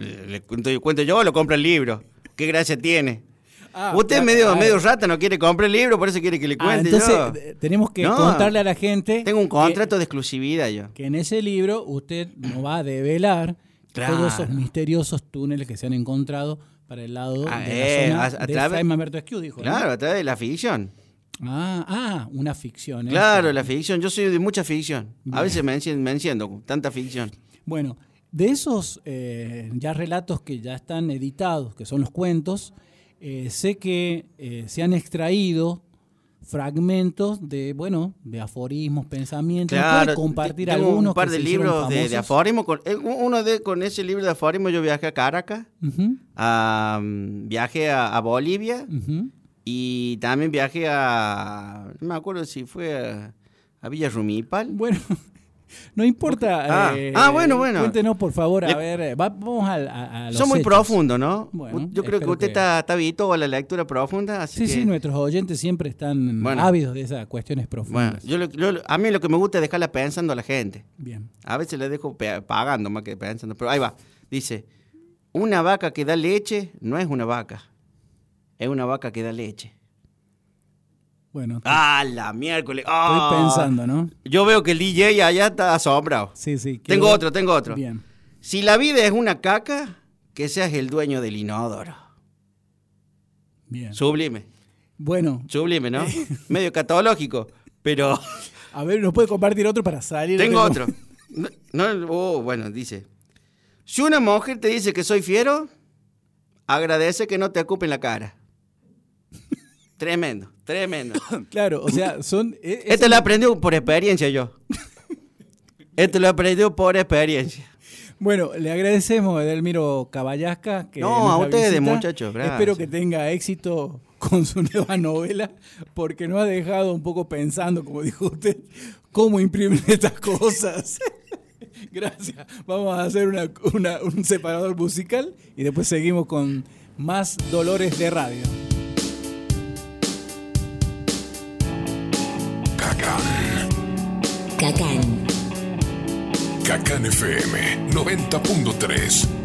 eh, le cuento, cuento yo, lo compra el libro. ¿Qué gracia tiene? Ah, Usted es claro, medio, ah, medio rata, no quiere comprar el libro, por eso quiere que le ah, cuente entonces yo. eh, tenemos que No, contarle a la gente Tengo un que- contrato de exclusividad yo. que, en ese libro usted nos va a develar Claro. todos esos misteriosos túneles que se han encontrado para el lado Ah, de eh, la a- zona a de través- Alberto dijo. ¿no? Claro, a través de la ficción. Ah, ah, una ficción. ¿eh? Claro, la ficción. Yo soy de mucha ficción. Bien. A veces me enciendo, me enciendo con tanta ficción. Bueno, de esos eh, ya relatos que ya están editados, que son los cuentos, eh, sé que eh, se han extraído fragmentos de, bueno, de aforismos, pensamientos. ¿Me puede Claro, compartir algunos un par de libros de, de famosos? aforismo. Con, eh, uno de, con ese libro de aforismo yo viajé a Caracas, Ujú, a, viajé a, a Bolivia y también viajé a, no me acuerdo si fue a, a Villa Rumipal. Bueno, No importa. Ah, eh, ah, bueno, bueno. Cuéntenos, por favor, a Le- ver. eh, va- vamos al- a, a los Son muy hechos. profundos, ¿no? Bueno, Yo creo que usted que- está, está habituado a la lectura profunda, así Sí, que... sí, nuestros oyentes siempre están Bueno. ávidos de esas cuestiones Bueno, profundas. yo, lo- yo a mí lo que me gusta es dejarla pensando a la gente. Bien. A veces le dejo pagando más que pensando, pero ahí va. Dice, una vaca que da leche no es una vaca, es una vaca que da leche. Bueno, Ah, la miércoles. estoy Ah. pensando, ¿no? Yo veo que el DJ allá está asombrado. Sí, sí. Tengo otro, tengo otro. Bien. Si la vida es una caca, que seas el dueño del inodoro. Bien. Sublime, Bueno, sublime, ¿no? Medio catológico, pero a ver, ¿nos puede compartir otro para salir? tengo otro. No, no, oh, bueno, dice. Si una mujer te dice que soy fiero, agradece que no te ocupen la cara. Tremendo, tremendo. Claro, o sea, son. e- es Este lo aprendí por experiencia yo. Este lo aprendí por experiencia. Bueno, le agradecemos a Edelmiro Caballasca. Que No, a ustedes, muchachos, gracias. Espero que tenga éxito con su nueva novela, porque nos ha dejado un poco pensando, como dijo usted, cómo imprimir estas cosas. Gracias. Vamos a hacer una- una- un separador musical y después seguimos con más Dolores de Radio. Cacán. Cacán FM 90.3.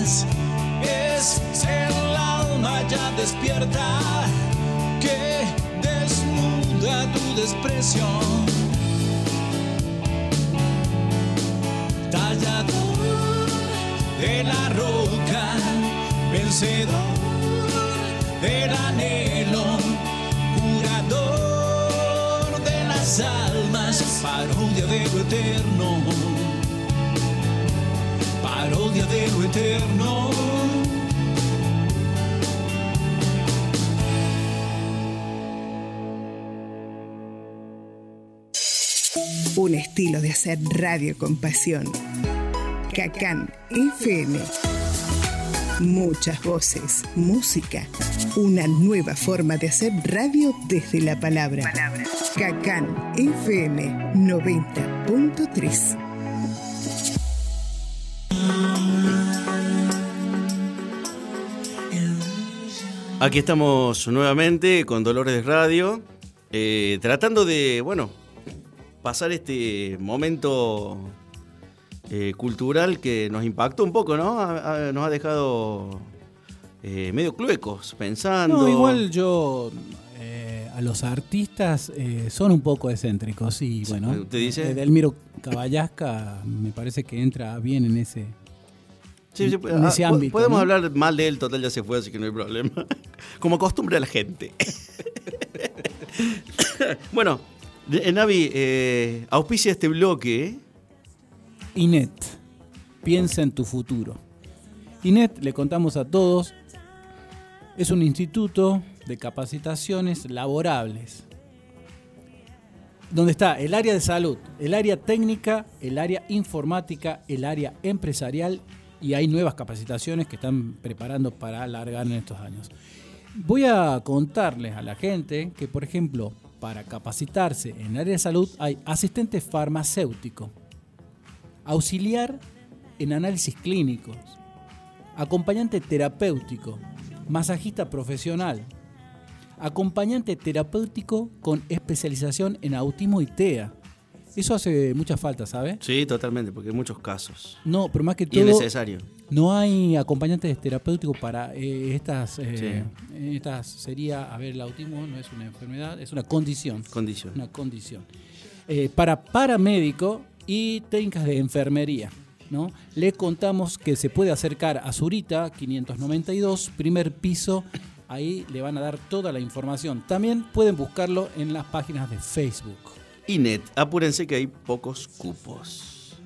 Es el alma ya despierta que desnuda tu desprecio. Tallador de la roca, vencedor del anhelo, curador de las almas, parodia de lo eterno, de lo eterno. Un estilo de hacer radio con pasión. Cacán FM. Muchas voces, música. Una nueva forma de hacer radio desde la palabra. Cacán FM 90.3. Aquí estamos nuevamente con Dolores Radio, eh, tratando de, bueno, pasar este momento eh, cultural que nos impactó un poco, ¿no? Nos ha dejado eh, medio cluecos, pensando. No, igual yo a los artistas son un poco excéntricos y bueno, ¿usted dice? Edelmiro Caballasca me parece que entra bien en ese Sí, sí, en ese ah, po- ámbito, Podemos ¿no? hablar mal de él, total ya se fue, así que no hay problema. Como acostumbra la gente. bueno, eh, Navi, eh, auspicia este bloque. Inet. Piensa en tu futuro. INET, le contamos a todos, es un instituto de capacitaciones laborables, donde está el área de salud, el área técnica, el área informática, el área empresarial y hay nuevas capacitaciones que están preparando para alargar en estos años. Voy a contarles a la gente que, por ejemplo, para capacitarse en el área de salud hay asistente farmacéutico, auxiliar en análisis clínicos, acompañante terapéutico, masajista profesional, acompañante terapéutico con especialización en autismo y TEA. Eso hace mucha falta, ¿sabe? Sí, totalmente, porque hay muchos casos. No, pero más que Y todo... es necesario. No hay acompañantes terapéuticos para eh, estas. eh, Estas sería, a ver, el autismo no es una enfermedad, es una condición. Condición. Una condición. Eh, para paramédico y técnicas de enfermería. ¿no? Le contamos que se puede acercar a Zurita 592, primer piso. Ahí le van a dar toda la información. También pueden buscarlo en las páginas de Facebook. INET, apúrense que hay pocos cupos.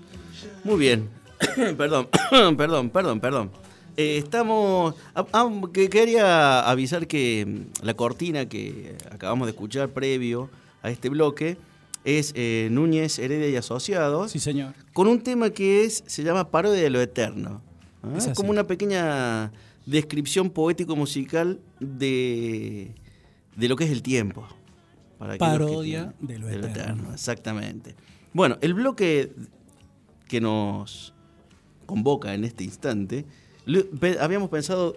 Muy bien. perdón, perdón, perdón, perdón. Eh, estamos. ah, ah, que quería avisar que mm, la cortina que acabamos de escuchar previo a este bloque es eh, Núñez, Heredia y Asociados. Sí, señor. Con un tema que es se llama Parodia de lo Eterno. ¿ah? Es. Como una pequeña descripción poético-musical de, de lo que es el tiempo. Para que Parodia tienen- de lo eterno. Exactamente. Bueno, el bloque que nos convoca en este instante, pe- habíamos pensado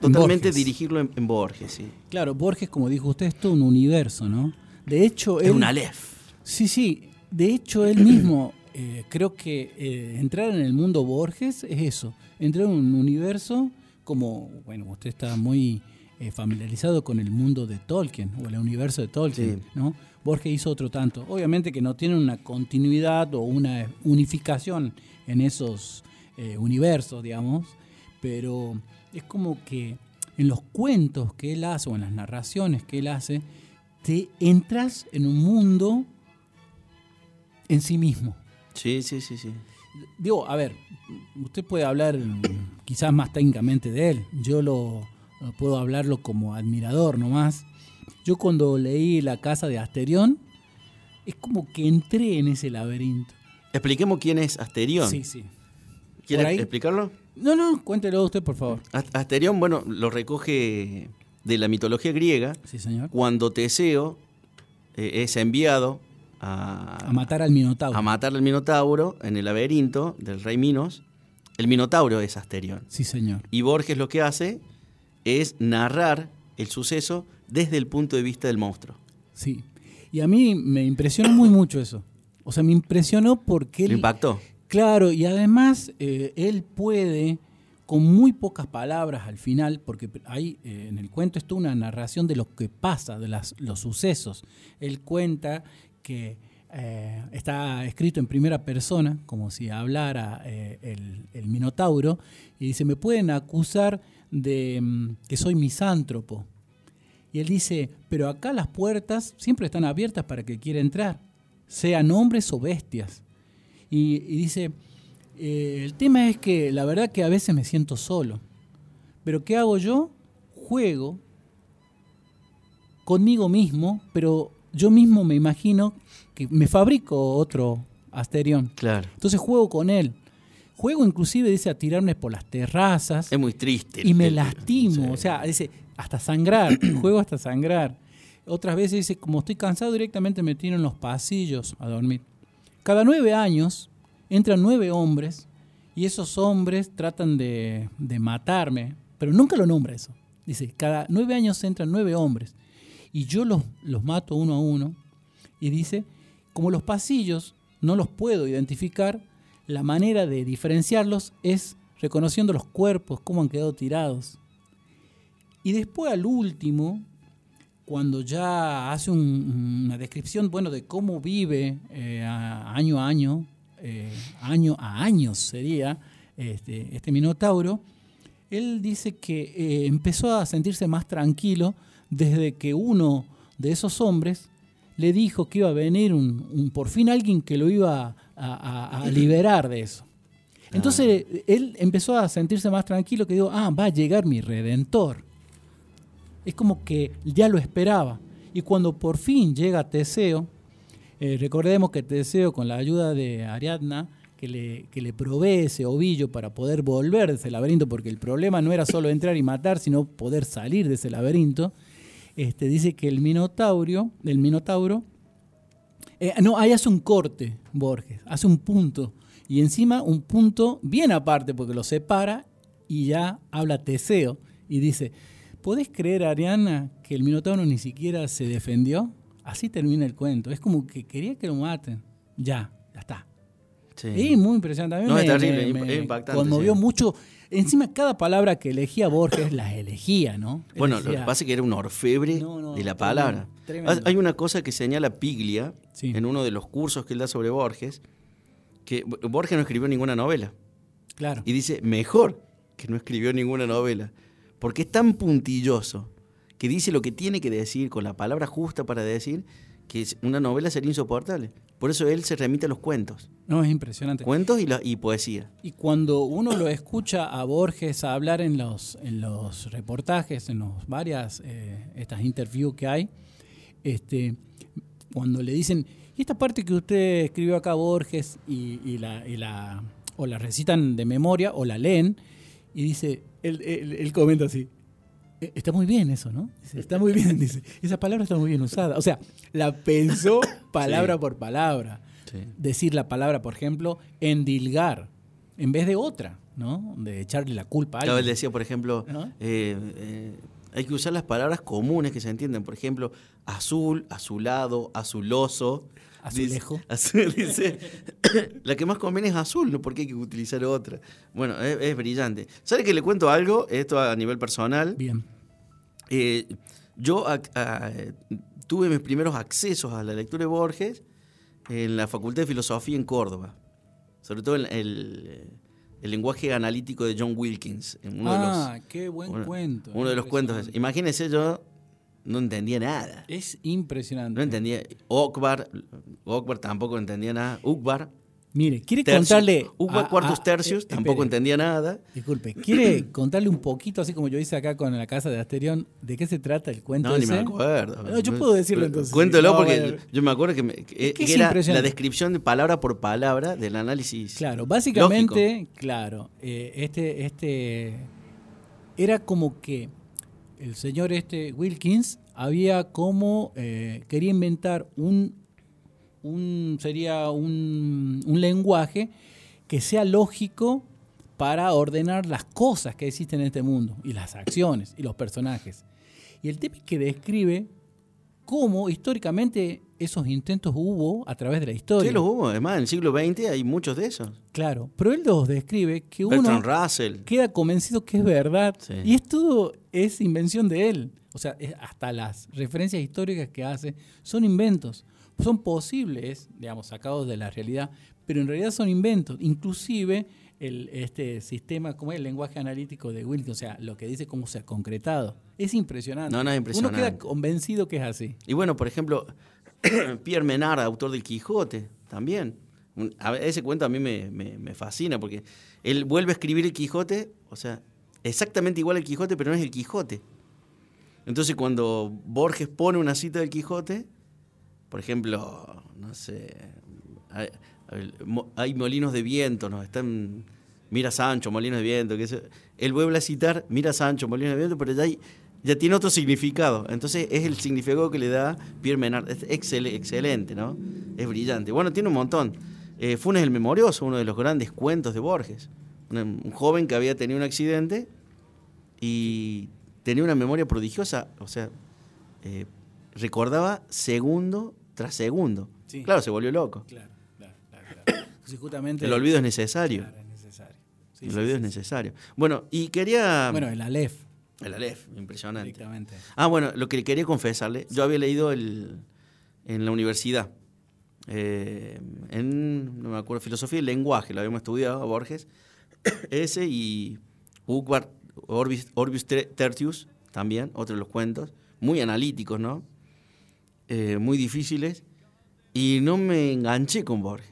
totalmente Borges. dirigirlo en, en Borges, sí. Claro, Borges, como dijo usted, es todo un universo, ¿no? De hecho, Es él, un Aleph. Sí, sí. De hecho, él mismo, eh, creo que eh, entrar en el mundo Borges es eso. Entrar en un universo como, bueno, usted está muy eh, familiarizado con el mundo de Tolkien o el universo de Tolkien, Sí. ¿no? Borges hizo otro tanto. Obviamente que no tiene una continuidad o una unificación en esos eh, universos, digamos, pero es como que en los cuentos que él hace o en las narraciones que él hace, te entras en un mundo en sí mismo. Sí, sí, sí, sí. Digo, a ver, usted puede hablar quizás más técnicamente de él. Yo lo puedo hablarlo como admirador nomás. Yo cuando leí La casa de Asterión, es como que entré en ese laberinto. Expliquemos quién es Asterión. Sí, sí. ¿Quiere explicarlo? No, no, cuéntelo usted, por favor. Ast- Asterión, bueno, lo recoge de la mitología griega, Sí, señor. cuando Teseo eh, es enviado a, A matar al Minotauro. a matar al Minotauro en el laberinto del rey Minos. El Minotauro es Asterión. Sí, señor. Y Borges lo que hace es narrar el suceso desde el punto de vista del monstruo. Sí. Y a mí me impresionó muy mucho eso. O sea, me impresionó porque ¿Le él... impactó? Claro, y además eh, él puede, con muy pocas palabras al final, porque hay eh, en el cuento está una narración de lo que pasa, de las, los sucesos. Él cuenta que eh, está escrito en primera persona, como si hablara eh, el, el Minotauro, y dice, me pueden acusar de mm, que soy misántropo. Y él dice, pero acá las puertas siempre están abiertas para que quiera entrar, sean hombres o bestias. Y, y dice, eh, el tema es que la verdad que a veces me siento solo. Pero ¿qué hago yo? Juego conmigo mismo, pero yo mismo me imagino que me fabrico otro Asterión. Claro. Entonces juego con él. Juego inclusive, dice, a tirarme por las terrazas Es muy triste. y me lastimo. sí. O sea, dice, hasta sangrar. juego hasta sangrar. Otras veces dice, como estoy cansado, directamente me tiro en los pasillos a dormir. Cada nueve años entran nueve hombres y esos hombres tratan de, de matarme, pero nunca lo nombra eso. Dice, cada nueve años entran nueve hombres y yo los, los mato uno a uno. Y dice, como los pasillos no los puedo identificar, la manera de diferenciarlos es reconociendo los cuerpos, cómo han quedado tirados. Y después al último, cuando ya hace un- una descripción, bueno, de cómo vive eh, año a año, eh, año a años sería este, este Minotauro, él dice que eh, empezó a sentirse más tranquilo desde que uno de esos hombres le dijo que iba a venir un- por fin alguien que lo iba a, a- a liberar de eso. Entonces él empezó a sentirse más tranquilo que digo, ah, va a llegar mi redentor. Es como que ya lo esperaba. Y cuando por fin llega Teseo, eh, recordemos que Teseo con la ayuda de Ariadna, que le, que le provee ese ovillo para poder volver de ese laberinto, porque el problema no era solo entrar y matar, sino poder salir de ese laberinto, este, dice que el Minotaurio, el Minotauro, eh, no, ahí hace un corte, Borges, hace un punto, y encima un punto bien aparte, porque lo separa y ya habla Teseo, y dice, ¿podés creer, Ariana, que el Minotauro ni siquiera se defendió? Así termina el cuento, es como que quería que lo maten, ya, ya está. Sí. Es muy impresionante. A mí No, me, es terrible, me- es impactante, conmovió sí. mucho. Encima, cada palabra que elegía Borges las elegía, ¿no? Bueno, lo que pasa es que era un orfebre No, no, de la tremendo, palabra. tremendo. Hay una cosa que señala Piglia Sí. en uno de los cursos que él da sobre Borges, que Borges no escribió ninguna novela. Claro. Y dice, mejor que no escribió ninguna novela, porque es tan puntilloso que dice lo que tiene que decir con la palabra justa para decir que una novela sería insoportable. Por eso él se remite a los cuentos. No, es impresionante. Cuentos y, la, y poesía. Y cuando uno lo escucha a Borges hablar en los, en los reportajes, en los varias eh, estas interviews que hay, este, cuando le dicen, ¿y esta parte que usted escribió acá Borges y, y la, y la- o la recitan de memoria o la leen? Y dice, él, él- él comenta así, "Eh, Está muy bien eso, ¿no? Está muy bien, dice. Esa palabra está muy bien usada. O sea, la pensó palabra por palabra. Sí. Decir la palabra, por ejemplo, endilgar, en vez de otra, ¿no? De echarle la culpa a Claro, él alguien. decía, por ejemplo, eh, eh, hay que usar las palabras comunes que se entienden. Por ejemplo, azul, azulado, azuloso. Azulejo. Dice, azul, dice, la que más conviene es azul, ¿no? Porque hay que utilizar otra. Bueno, es, es brillante. ¿Sabe que le cuento algo? Esto a nivel personal. Bien. Eh, yo a- eh, tuve mis primeros accesos a la lectura de Borges en la Facultad de Filosofía en Córdoba. Sobre todo el, el- el lenguaje analítico de John Wilkins. En uno de los- ah, qué buen uno, cuento. uno de los cuentos. Imagínense, yo no entendía nada. Es impresionante. No entendía. Okbar, Okbar tampoco entendía nada. Ukbar, Mire, quiere contarle. Ukbar, cuartos tercios, eh, tampoco entendía nada. Disculpe, ¿quiere contarle un poquito, así como yo hice acá con la casa de Asterión, de qué se trata el cuento No, ni me ese? acuerdo. No, yo puedo decirlo entonces. Cuéntelo No, porque bueno. yo me acuerdo que, me- que- Es que era la descripción de palabra por palabra del análisis. Claro, básicamente, claro, eh, este, este era como que el señor este Wilkins había como eh, quería inventar un, un sería un, un lenguaje que sea lógico para ordenar las cosas que existen en este mundo y las acciones y los personajes. Y el tema que describe cómo históricamente esos intentos hubo a través de la historia. Sí, los hubo. Además, en el siglo XX hay muchos de esos. Claro, pero él los describe que uno Bertrand Russell. queda convencido que es verdad Sí. y es todo es invención de él. O sea, hasta las referencias históricas que hace son inventos. Son posibles, digamos, sacados de la realidad, pero en realidad son inventos. Inclusive el, este sistema, como es el lenguaje analítico de Wilkins, o sea, lo que dice cómo se ha concretado. Es impresionante. No, no, es Uno queda impresionante. convencido que es así. Y bueno, por ejemplo, Pierre Menard, autor del Quijote, también. Ese cuento a mí me, fascina porque él vuelve a escribir el Quijote, o sea, exactamente igual al Quijote, pero no es el Quijote. Entonces, cuando Borges pone una cita del Quijote, por ejemplo, no sé, hay, hay- mo- hay molinos de viento, ¿no? Están, mira Sancho, molinos de viento, que eso- él vuelve a citar, mira Sancho, molinos de viento, pero ya, hay- ya tiene otro significado. Entonces, es el significado que le da Pierre Menard. Es excel- excelente, ¿no? Es brillante. Bueno, tiene un montón. Eh, Funes el Memorioso, uno de los grandes cuentos de Borges. Un, un joven que había tenido un accidente y tenía una memoria prodigiosa, o sea, eh, recordaba segundo tras segundo. Sí. Claro, se volvió loco. Claro, claro, claro. claro. Sí, justamente, El olvido es necesario. Claro, es necesario. Sí, el olvido es necesario. Bueno, y quería... Bueno, el Aleph, el Aleph, impresionante. Ah, bueno, lo que quería confesarle, yo había leído el, en la universidad, eh, en, no me acuerdo, filosofía y lenguaje, lo habíamos estudiado, Borges, ese y Ukbar, Orbis, Orbius Ter- Tertius, también, otro de los cuentos, muy analíticos, ¿no? Eh, muy difíciles, y no me enganché con Borges.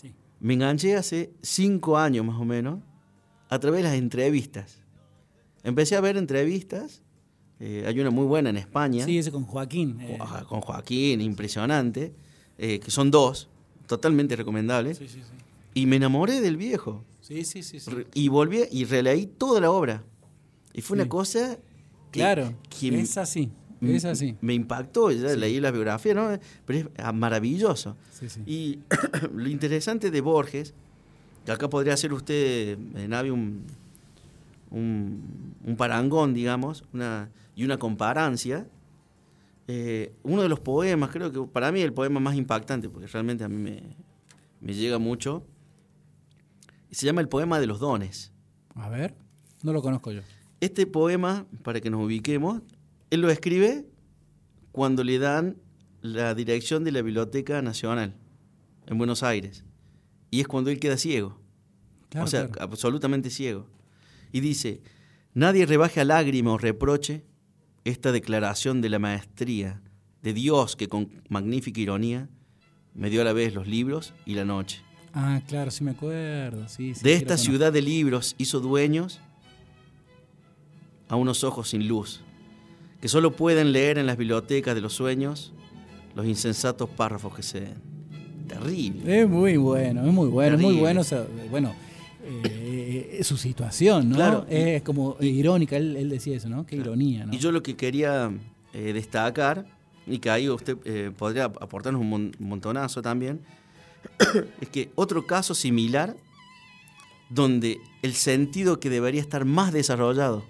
Sí. me enganché hace cinco años más o menos a través de las entrevistas. Empecé a ver entrevistas, eh, hay una muy buena en España, Sí, ese con Joaquín. eh, con Joaquín, impresionante, eh, que son dos, totalmente recomendables, sí, sí, sí. y me enamoré del viejo. Sí, sí, sí. Y volví y releí toda la obra. Y fue una cosa que, Claro, que es así, es así. me impactó. Ya leí la biografía, ¿no? Pero es ah, maravilloso. Sí, sí. Y lo interesante de Borges, que acá podría hacer usted, Navi, un, un, un parangón, digamos, una, y una comparancia. eh, uno de los poemas, creo que para mí el poema más impactante, porque realmente a mí me, me llega mucho, se llama El poema de los dones. A ver, no lo conozco yo. Este poema, para que nos ubiquemos, él lo escribe cuando le dan la dirección de la Biblioteca Nacional en Buenos Aires. Y es cuando él queda ciego. Claro, o sea, claro. absolutamente ciego. Y dice, nadie rebaje a lágrima o reproche esta declaración de la maestría de Dios que con magnífica ironía me dio a la vez los libros y la noche. Ah, claro, sí me acuerdo. Sí, sí, De esta ciudad de libros hizo dueños a unos ojos sin luz, que solo pueden leer en las bibliotecas de los sueños los insensatos párrafos que se den. Terrible. Es muy bueno, es muy bueno, es muy bueno. o sea, bueno, eh, es su situación, ¿no? Claro. Es como irónica, él, él decía eso, ¿no? Qué ironía, ¿no? Y yo lo que quería eh, destacar, y que ahí usted eh, podría aportarnos un, mon- un montonazo también, es que otro caso similar, donde el sentido que debería estar más desarrollado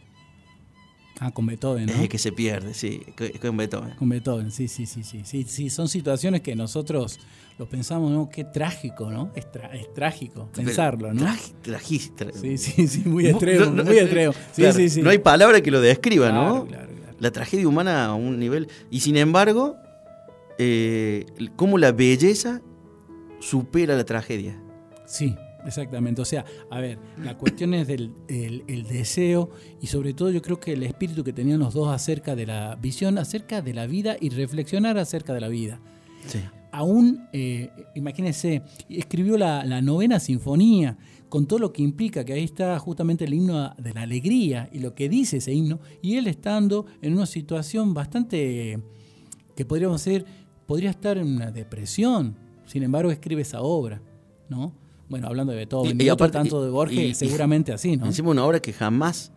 Ah, con Beethoven, ¿no? es el que se pierde, sí, con Beethoven. Con Beethoven, sí, sí, sí, sí, sí, sí, son situaciones que nosotros lo pensamos, ¿no? Qué trágico, ¿no? Es, trágico pensarlo, ¿no? Tragi- tragi- tra- Sí, sí, sí, muy extremo, No, no, muy extremo. Sí, claro, sí, sí. No hay palabra que lo describa, Claro, ¿no? claro, claro. La tragedia humana a un nivel. Y sin embargo, eh, cómo la belleza supera la tragedia. Sí, exactamente. O sea, a ver, la cuestión es del el, el deseo y sobre todo yo creo que el espíritu que tenían los dos acerca de la visión, acerca de la vida y reflexionar acerca de la vida. Sí. Aún, eh, imagínense, escribió la, la novena sinfonía con todo lo que implica, que ahí está justamente el himno de la alegría y lo que dice ese himno, y él estando en una situación bastante, que podríamos decir, podría estar en una depresión, sin embargo escribe esa obra, ¿no? Bueno, hablando de Beethoven, Y- y aparte- tanto de Borges, y- seguramente así, ¿no? Encima una obra que jamás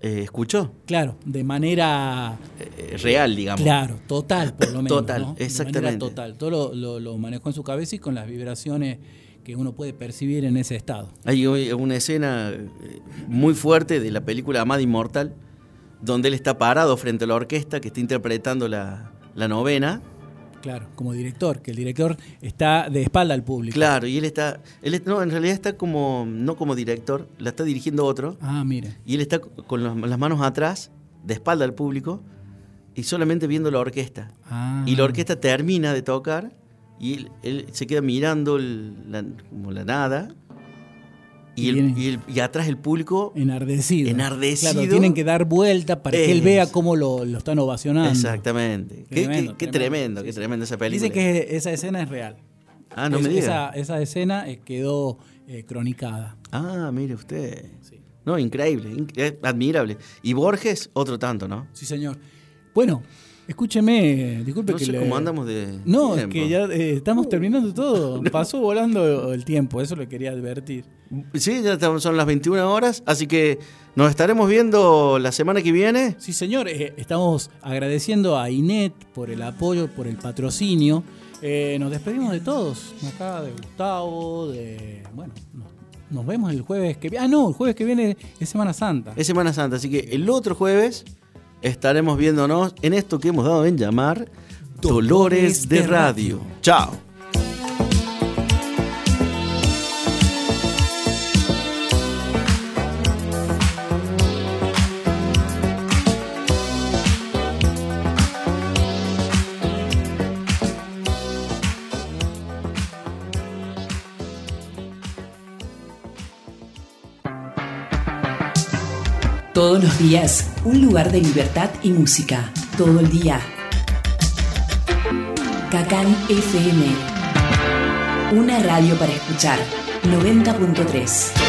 eh, escuchó. Claro, de manera eh, real, digamos. Claro, total, por lo menos. Total, ¿no? De exactamente. manera total. Todo lo, lo- lo manejó en su cabeza y con las vibraciones que uno puede percibir en ese estado. Hay una escena eh, muy fuerte de la película Amada Inmortal, donde él está parado frente a la orquesta que está interpretando la, la novena. Claro, como director, que el director está de espalda al público. Claro, y él está, él no, en realidad está como, no como director, la está dirigiendo otro, Ah, mire. y él está con las, las manos atrás, de espalda al público, y solamente viendo la orquesta. Ah. Y la orquesta termina de tocar, y él, él se queda mirando el- la, como la nada, y, el- Viene- y el- y atrás el público Enardecido. Enardecido. Claro, tienen que dar vuelta para que él vea cómo lo, lo están ovacionando. Exactamente. Qué- Tremendo, qué, qué tremendo. tremendo, qué tremendo esa película. Dice que esa escena es real. Ah, no Es- me diga. Esa, esa escena eh, quedó eh, cronicada. Ah, mire usted. No, increíble, admirable. Y Borges, otro tanto, ¿no? Sí, señor. Bueno, escúcheme, disculpe No que sé le- cómo andamos de No, es que ya eh, estamos terminando todo. Pasó volando el tiempo, eso le quería advertir. Sí, ya estamos- son las 21 horas, así que nos estaremos viendo la semana que viene. Sí, señor, eh, estamos agradeciendo a Inet por el apoyo, por el patrocinio. Eh, nos despedimos de todos, acá de Gustavo, de... Bueno, nos vemos el jueves que viene. Ah, no, el jueves que viene es Semana Santa. Es Semana Santa, así que el otro jueves estaremos viéndonos en esto que hemos dado en llamar Dolores de Radio. Chao. Todos los días, un lugar de libertad y música. Todo el día. Cacán FM Una radio para escuchar. 90.3.